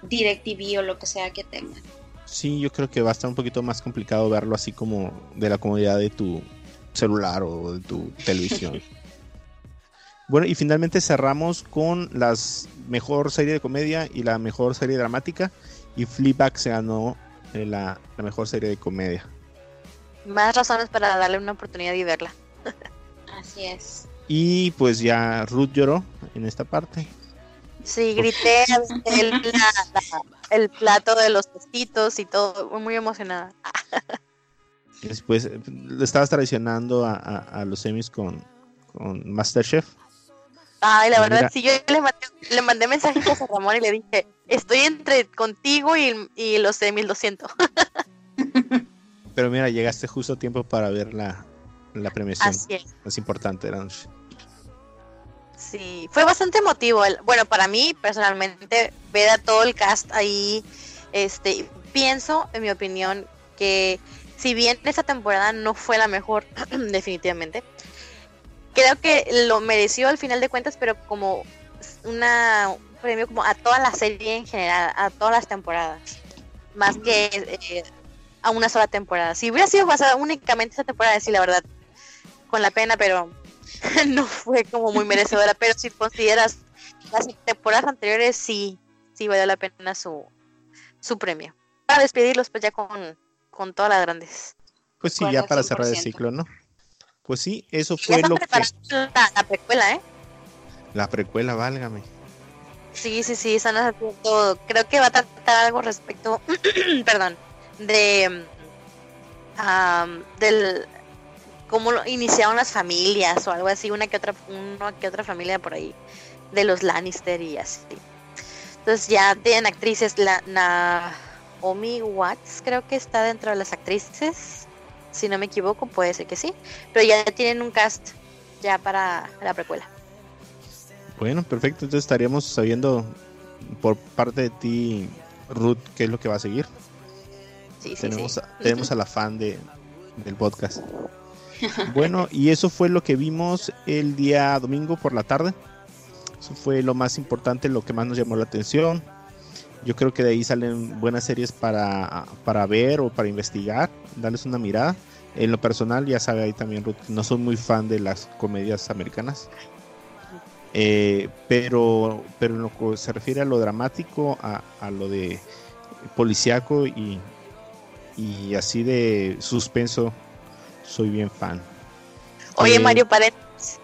DirecTV o lo que sea que tengan. Sí, yo creo que va a estar un poquito más complicado verlo así como de la comodidad de tu celular o de tu televisión. bueno, y finalmente cerramos con las mejor serie de comedia y la mejor serie dramática. Y Fleabag se ganó la, la mejor serie de comedia. Más razones para darle una oportunidad y verla. Así es. Y pues ya Ruth lloró en esta parte. Sí, grité el, la- la- el plato de los tostitos y todo, muy emocionada. Después le estabas traicionando a, a- a los semis con, con Masterchef. Ay, la Mira. verdad, sí, yo le mandé, le mandé mensajitos a Ramón y le dije, estoy entre contigo y, y los semis, lo siento. Pero mira, llegaste justo a tiempo para ver la, la premiación. Así es. más importante de la noche. Sí, fue bastante emotivo. Bueno, para mí, personalmente, ver a todo el cast ahí, este, pienso, en mi opinión, que si bien esta temporada no fue la mejor, definitivamente, creo que lo mereció al final de cuentas, pero como una un premio como a toda la serie en general, a todas las temporadas, más que eh, a una sola temporada. Si hubiera sido basada únicamente esa temporada, sí, la verdad, con la pena, pero no fue como muy merecedora, pero si consideras las temporadas anteriores, sí, sí valió la pena su, su premio. Para despedirlos, pues ya con, con todas las grandes. Pues sí, ya para cerrar el 100%. ciclo, ¿no? Pues sí, eso fue lo que... la, la precuela, ¿eh? La precuela, válgame. Sí, sí, sí, están haciendo, creo que va a tratar algo respecto, perdón, de, am, del, cómo iniciaron las familias o algo así, una que otra, una que otra familia por ahí, de los Lannister y así. Entonces ya tienen actrices, la Naomi Watts creo que está dentro de las actrices, si no me equivoco, puede ser que sí, pero ya tienen un cast ya para la precuela. Bueno, perfecto. Entonces estaríamos sabiendo por parte de ti, Ruth, qué es lo que va a seguir. Sí, sí, tenemos, sí. A, tenemos a la fan de, del podcast. Bueno, y eso fue lo que vimos el día domingo por la tarde. Eso fue lo más importante, lo que más nos llamó la atención. Yo creo que de ahí salen buenas series para, para ver o para investigar, darles una mirada. En lo personal, ya sabe ahí también Ruth, no soy muy fan de las comedias americanas. Eh, pero, pero en lo que se refiere a lo dramático, a, a lo de policiaco y, y así de suspenso, soy bien fan. Oye, eh, Mario paréntesis.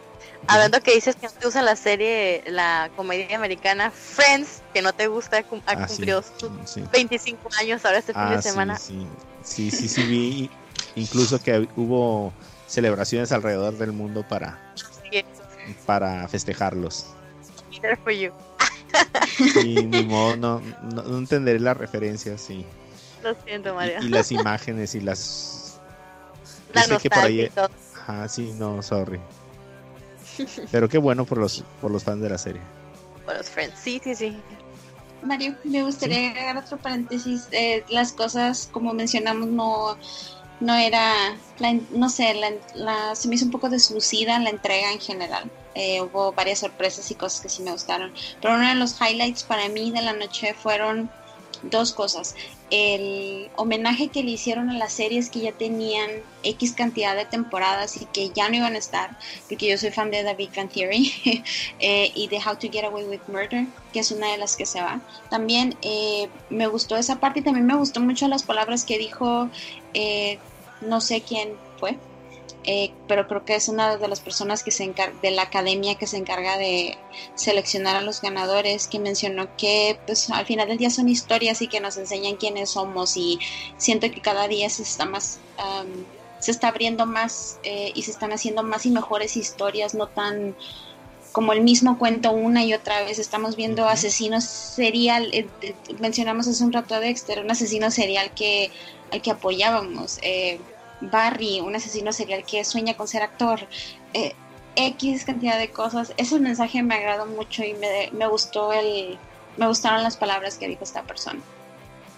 Hablando que dices que no te gusta la serie, la comedia americana Friends, que no te gusta, ha ah, cumplido sus 25 años ahora este fin de ah, semana. Sí, sí, sí, sí, vi incluso que hubo celebraciones alrededor del mundo para, para festejarlos. Y ni modo, no, no, entenderé la referencia, sí. Lo siento, Mario. Y, las imágenes y las... La nostalgia Ajá, sí, no, sorry. Pero qué bueno por los, por los fans de la serie. Por los friends, sí, sí, sí. Mario, me gustaría agregar otro paréntesis. Eh, las cosas, como mencionamos, no, no era, no sé, la, se me hizo un poco deslucida la entrega en general. Eh, hubo varias sorpresas y cosas que sí me gustaron. Pero uno de los highlights para mí de la noche fueron dos cosas. El homenaje que le hicieron a las series que ya tenían X cantidad de temporadas y que ya no iban a estar, porque yo soy fan de Big Bang Theory eh, y de How to Get Away with Murder, que es una de las que se va. También eh, me gustó esa parte y también me gustó mucho las palabras que dijo, no sé quién fue, eh, pero creo que es una de las personas que se encarga, de la academia que se encarga de seleccionar a los ganadores, que mencionó que pues al final del día son historias y que nos enseñan quiénes somos y siento que cada día se está más, se está abriendo más eh, y se están haciendo más y mejores historias, no tan como el mismo cuento una y otra vez. Estamos viendo asesinos serial, eh, mencionamos hace un rato a Dexter, un asesino serial que, al que apoyábamos. Barry, un asesino serial que sueña con ser actor, eh, X cantidad de cosas. Ese mensaje me agradó mucho y me, me, gustó el, me gustaron las palabras que dijo esta persona.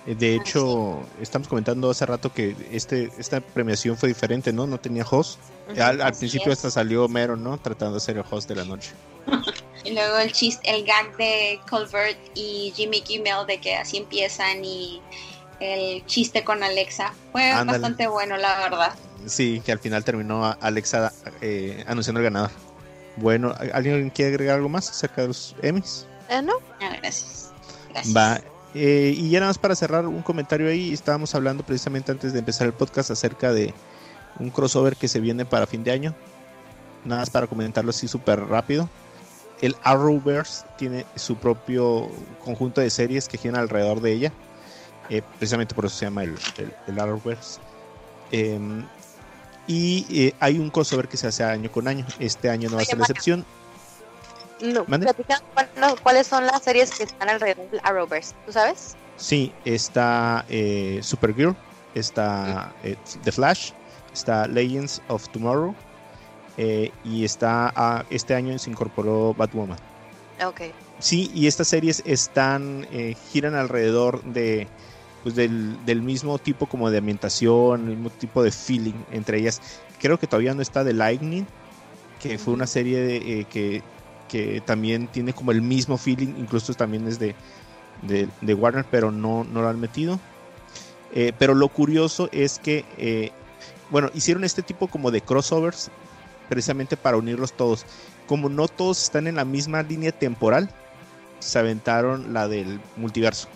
Eh, de hecho, estamos comentando hace rato que este, esta premiación fue diferente, ¿no? No tenía host. al, principio hasta salió Mero, ¿no? Tratando de ser el host de la noche. y luego el chiste, el gag de Colbert y Jimmy Kimmel de que así empiezan y el chiste con Alexa. Fue bastante bueno, la verdad. Sí, que al final terminó Alexa eh, anunciando el ganador. Bueno, ¿alguien quiere agregar algo más acerca de los Emmys? Eh, no. Ah, gracias. Va. Eh, y ya nada más para cerrar un comentario ahí, estábamos hablando precisamente antes de empezar el podcast acerca de un crossover que se viene para fin de año. Nada más para comentarlo así súper rápido. El Arrowverse tiene su propio conjunto de series que giran alrededor de ella. Eh, precisamente por eso se llama el, el, Arrowverse. Em, y eh, hay un crossover que se hace año con año. Este año no va a ser la excepción. No, ¿Cuáles son las series que están alrededor del Arrowverse? ¿Tú sabes? Sí, está eh, Supergirl, está The Flash, está Legends of Tomorrow y está ah, este año se incorporó Batwoman. Ok. Sí, y estas series están giran alrededor de pues del, mismo tipo como de ambientación, el mismo tipo de feeling entre ellas. Creo que todavía no está The Lightning, que fue una serie eh, que, que, también tiene como el mismo feeling, incluso también es de, de, Warner, pero no, no lo han metido. Eh, pero lo curioso es que, eh, bueno, hicieron este tipo como de crossovers precisamente para unirlos todos. Como no todos están en la misma línea temporal, se aventaron la del multiverso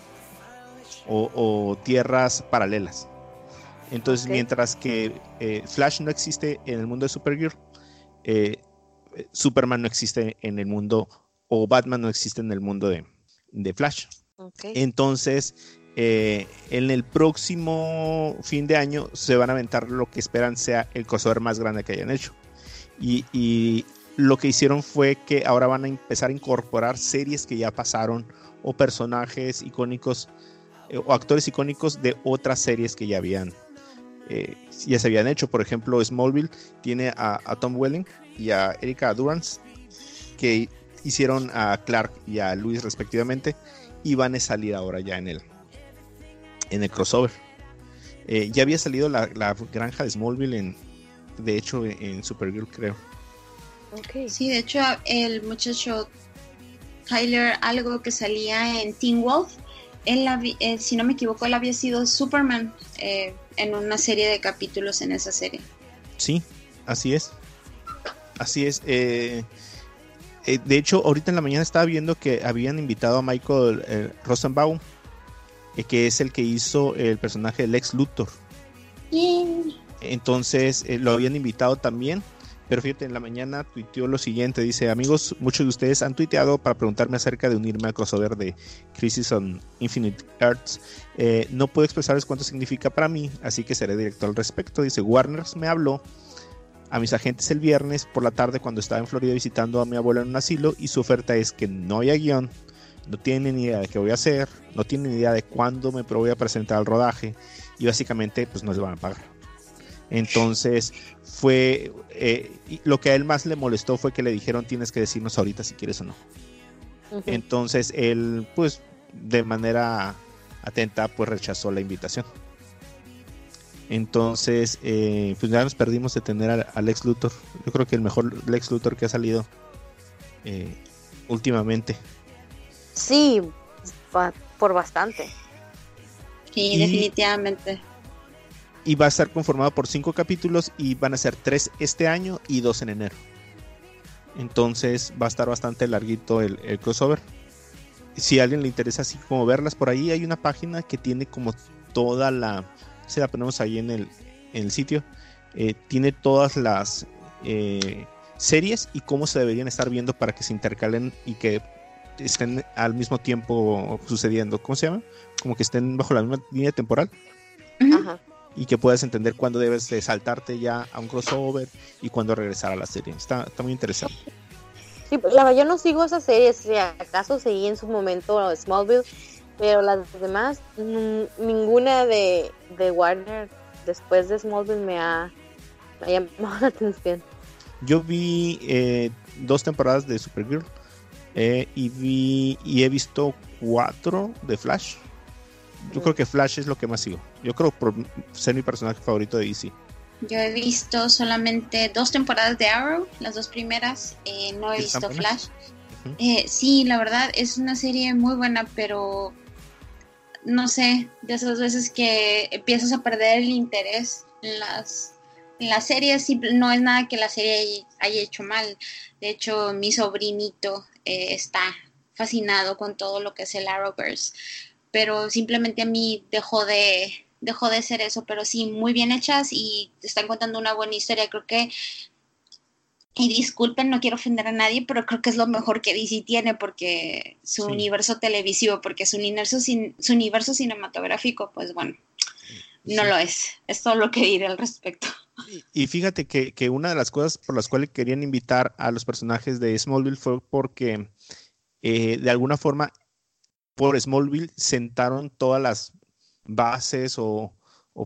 o, tierras paralelas. Entonces, mientras que eh, Flash no existe en el mundo de Supergirl, eh, Superman no existe en el mundo, o Batman no existe en el mundo de, Flash. Entonces, eh, en el próximo fin de año se van a aventar lo que esperan sea el crossover más grande que hayan hecho. Y, y, lo que hicieron fue que ahora van a empezar a incorporar series que ya pasaron o personajes icónicos eh, o actores icónicos de otras series que ya habían eh, ya se habían hecho. Por ejemplo, Smallville tiene a, Tom Welling y a Erika Durance que hicieron a Clark y a Luis respectivamente y van a salir ahora ya en el en el crossover. Eh, ya había salido la, granja de Smallville en de hecho en, Supergirl creo. Sí, de hecho el muchacho Tyler algo que salía en Teen Wolf él, eh, si no me equivoco, él había sido Superman eh, en una serie de capítulos en esa serie. Sí, así es. Así es. Eh, de hecho, ahorita en la mañana estaba viendo que habían invitado a Michael Rosenbaum eh, que es el que hizo el personaje de Lex Luthor. Entonces eh, lo habían invitado también. Pero fíjate, en la mañana tuiteó lo siguiente, dice, amigos, muchos de ustedes han tuiteado para preguntarme acerca de unirme al crossover de Crisis on Infinite Earths. Eh, no puedo expresarles cuánto significa para mí, así que seré directo al respecto. Dice, Warner me habló a mis agentes el viernes por la tarde cuando estaba en Florida visitando a mi abuela en un asilo y su oferta es que no haya guion, no tienen ni idea de qué voy a hacer, no tienen ni idea de cuándo me voy a presentar al rodaje y básicamente pues no se van a pagar. Entonces fue eh, lo que a él más le molestó fue que le dijeron tienes que decirnos ahorita si quieres o no. Entonces él pues de manera atenta pues rechazó la invitación. Entonces eh, pues ya nos perdimos de tener a, Lex Luthor. Yo creo que el mejor Lex Luthor que ha salido eh, últimamente. Sí, por bastante. Sí, definitivamente. Y va a estar conformado por cinco capítulos y van a ser tres este año y dos en enero. Entonces va a estar bastante larguito el, crossover. Si a alguien le interesa así como verlas por ahí, hay una página que tiene como toda la... Se la ponemos ahí en el, en el sitio. Eh, tiene todas las eh, series y cómo se deberían estar viendo para que se intercalen y que estén al mismo tiempo sucediendo. ¿Cómo se llama? Como que estén bajo la misma línea temporal. Y que puedas entender cuándo debes de saltarte ya a un crossover y cuándo regresar a la serie. Está, está muy interesante. Sí, pues, la yo no sigo esas series. Si acaso seguí en su momento Smallville, pero las demás, ninguna de, de Warner después de Smallville me ha, me ha llamado la atención. Yo vi eh, dos temporadas de Supergirl eh, y vi y he visto cuatro de Flash. Yo creo que Flash es lo que más sigo. Yo creo por ser mi personaje favorito de DC. Yo he visto solamente dos temporadas de Arrow, las dos primeras. Eh, no he visto Flash. Eh, sí, la verdad es una serie muy buena, pero no sé, de esas veces que empiezas a perder el interés en las la serie no es nada que la serie haya hecho mal. De hecho, mi sobrinito eh, está fascinado con todo lo que es el Arrowverse. Pero simplemente a mí dejó de, dejó de ser eso. Pero sí, muy bien hechas y están contando una buena historia. Creo que y disculpen, no quiero ofender a nadie, pero creo que es lo mejor que DC tiene porque su universo televisivo, porque su universo, su universo cinematográfico, pues bueno, no lo es. Es todo lo que diré al respecto. Y, fíjate que, una de las cosas por las cuales querían invitar a los personajes de Smallville fue porque eh, de alguna forma por Smallville sentaron todas las bases o,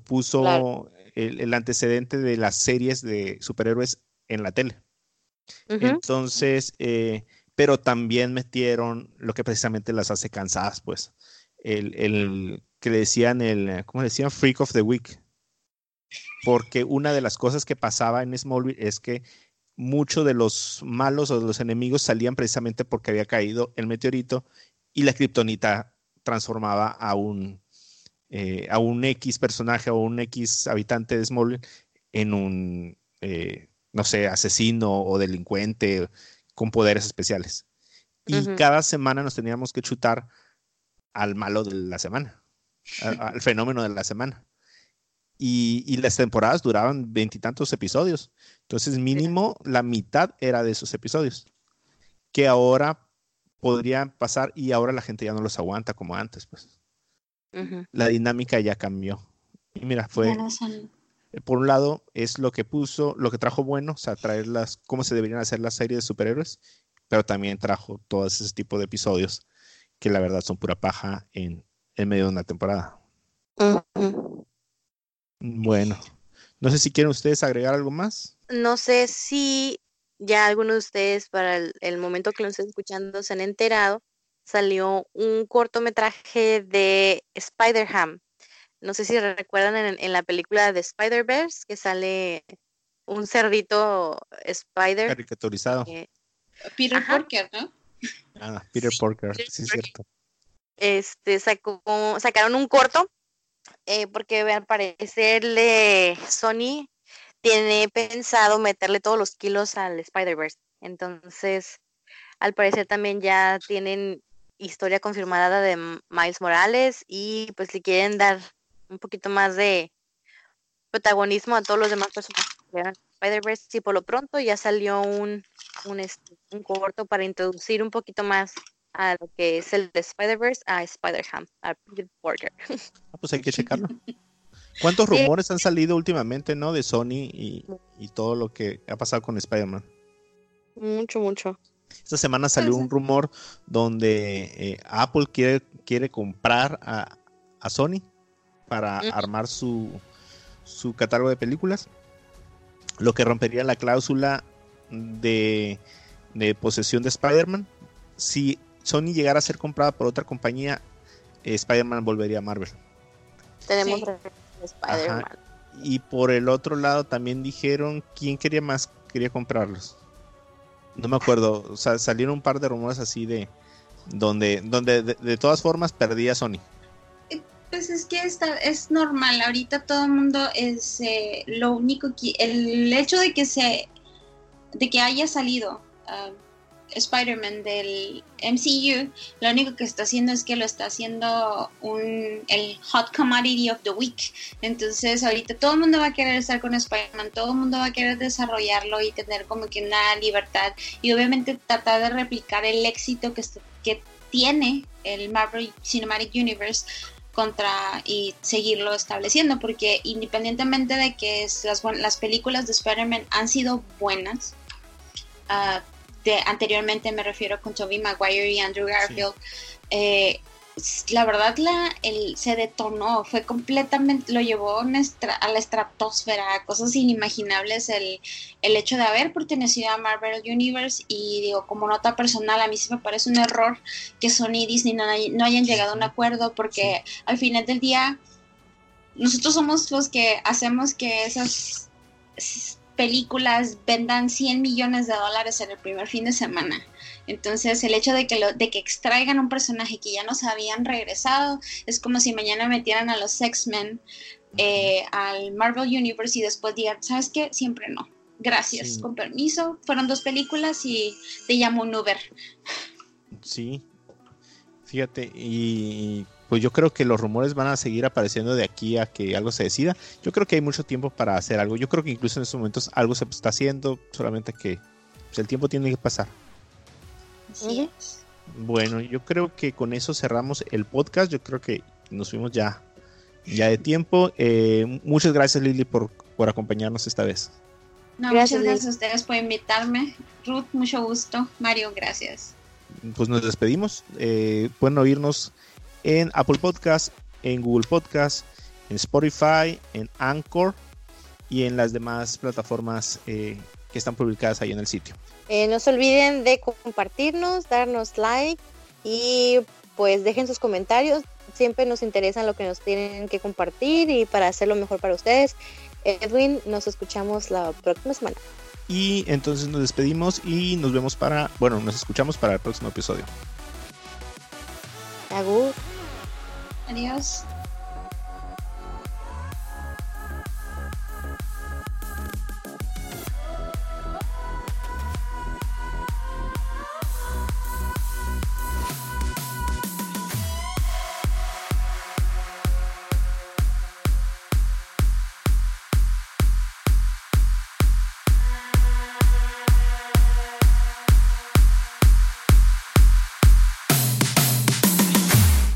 puso el, antecedente de las series de superhéroes en la tele. Entonces, eh, pero también metieron lo que precisamente las hace cansadas, pues. El, el que le decían el, ¿cómo decían? Freak of the Week porque una de las cosas que pasaba en Smallville es que muchos de los malos o de los enemigos salían precisamente porque había caído el meteorito y la kriptonita transformaba a un, eh, a un X personaje o un X habitante de Smallville en un, eh, no sé, asesino o delincuente con poderes especiales. Y cada semana nos teníamos que chutar al malo de la semana, al fenómeno de la semana y, las temporadas duraban veintitantos episodios. Entonces, mínimo la mitad era de esos episodios. Que ahora podrían pasar y ahora la gente ya no los aguanta como antes, pues. La dinámica ya cambió. Y mira, fue. Eh, por un lado, es lo que puso, lo que trajo bueno, o sea, traer las, cómo se deberían hacer las series de superhéroes, pero también trajo todo ese tipo de episodios que la verdad son pura paja en, en medio de una temporada. Bueno, no sé si quieren ustedes agregar algo más. No sé si ya algunos de ustedes para el, momento que lo estén escuchando se han enterado, salió un cortometraje de Spider-Ham. No sé si recuerdan en, la película de Spider-Verse que sale un cerdito Spider. Caricaturizado. Peter Porker, ¿no? Ah, Peter Porker, sí es cierto. Este, sacó, sacaron un corto eh, porque al parecerle Sony tiene pensado meterle todos los kilos al Spider-Verse. Entonces, al parecer también ya tienen historia confirmada de Miles Morales y pues le quieren dar un poquito más de protagonismo a todos los demás personajes de Spider-Verse y por lo pronto ya salió un, un, este, un corto para introducir un poquito más a lo que es el de Spider-Verse a Spider-Ham, a Peter Parker. Ah, pues hay que checarlo. ¿Cuántos rumores han salido últimamente, no? De Sony y, y todo lo que ha pasado con Spider-Man. Mucho, mucho. Esta semana salió un rumor donde eh, Apple quiere, quiere comprar a, a Sony para armar su, su catálogo de películas, lo que rompería la cláusula de, de posesión de Spider-Man. Si Sony llegara a ser comprada por otra compañía, eh, Spider-Man volvería a Marvel. Tenemos Spider-Man. Y por el otro lado también dijeron quién quería más, quería comprarlos. No me acuerdo, o sea, salieron un par de rumores así de donde, donde de, todas formas perdía Sony. Eh, pues es que está, es normal, ahorita todo el mundo es eh, lo único que el hecho de que se de que haya salido ah, Spider-Man del MCU, lo único que está haciendo es que lo está haciendo un, el hot commodity of the week. Entonces ahorita todo el mundo va a querer estar con Spider-Man, todo el mundo va a querer desarrollarlo y tener como que una libertad y obviamente tratar de replicar el éxito que, que tiene el Marvel Cinematic Universe contra y seguirlo estableciendo porque independientemente de que las, las películas de Spider-Man han sido buenas, uh, anteriormente me refiero con Tobey Maguire y Andrew Garfield, eh, la verdad la, el, se detonó, fue completamente, lo llevó a la estratosfera, cosas inimaginables el, el hecho de haber pertenecido a Marvel Universe y digo, como nota personal, a mí sí me parece un error que Sony y Disney no, no hayan llegado a un acuerdo porque al final del día nosotros somos los que hacemos que esas películas vendan 100 millones de dólares en el primer fin de semana. Entonces, el hecho de que, lo, de que extraigan un personaje que ya nos habían regresado es como si mañana metieran a los X-Men eh, al Marvel Universe y después digan, ¿sabes qué? Siempre no. Gracias, con permiso. Fueron dos películas y te llamo un Uber. Sí, fíjate, y pues yo creo que los rumores van a seguir apareciendo de aquí a que algo se decida. Yo creo que hay mucho tiempo para hacer algo. Yo creo que incluso en estos momentos algo se está haciendo, solamente que pues, el tiempo tiene que pasar. Bueno, yo creo que con eso cerramos el podcast. Yo creo que nos fuimos ya, ya de tiempo. Eh, muchas gracias Lili por, por acompañarnos esta vez. No, muchas gracias a ustedes por invitarme. Ruth, mucho gusto. Mario, gracias. Pues nos despedimos. Eh, pueden oírnos en Apple Podcast, en Google Podcast, en Spotify, en Anchor y en las demás plataformas eh, que están publicadas ahí en el sitio. Eh, no se olviden de compartirnos, darnos like y pues dejen sus comentarios. Siempre nos interesa lo que nos tienen que compartir y para hacerlo mejor para ustedes. Edwin, nos escuchamos la próxima semana. Y entonces nos despedimos y nos vemos para, bueno, nos escuchamos para el próximo episodio. Agur. Adiós.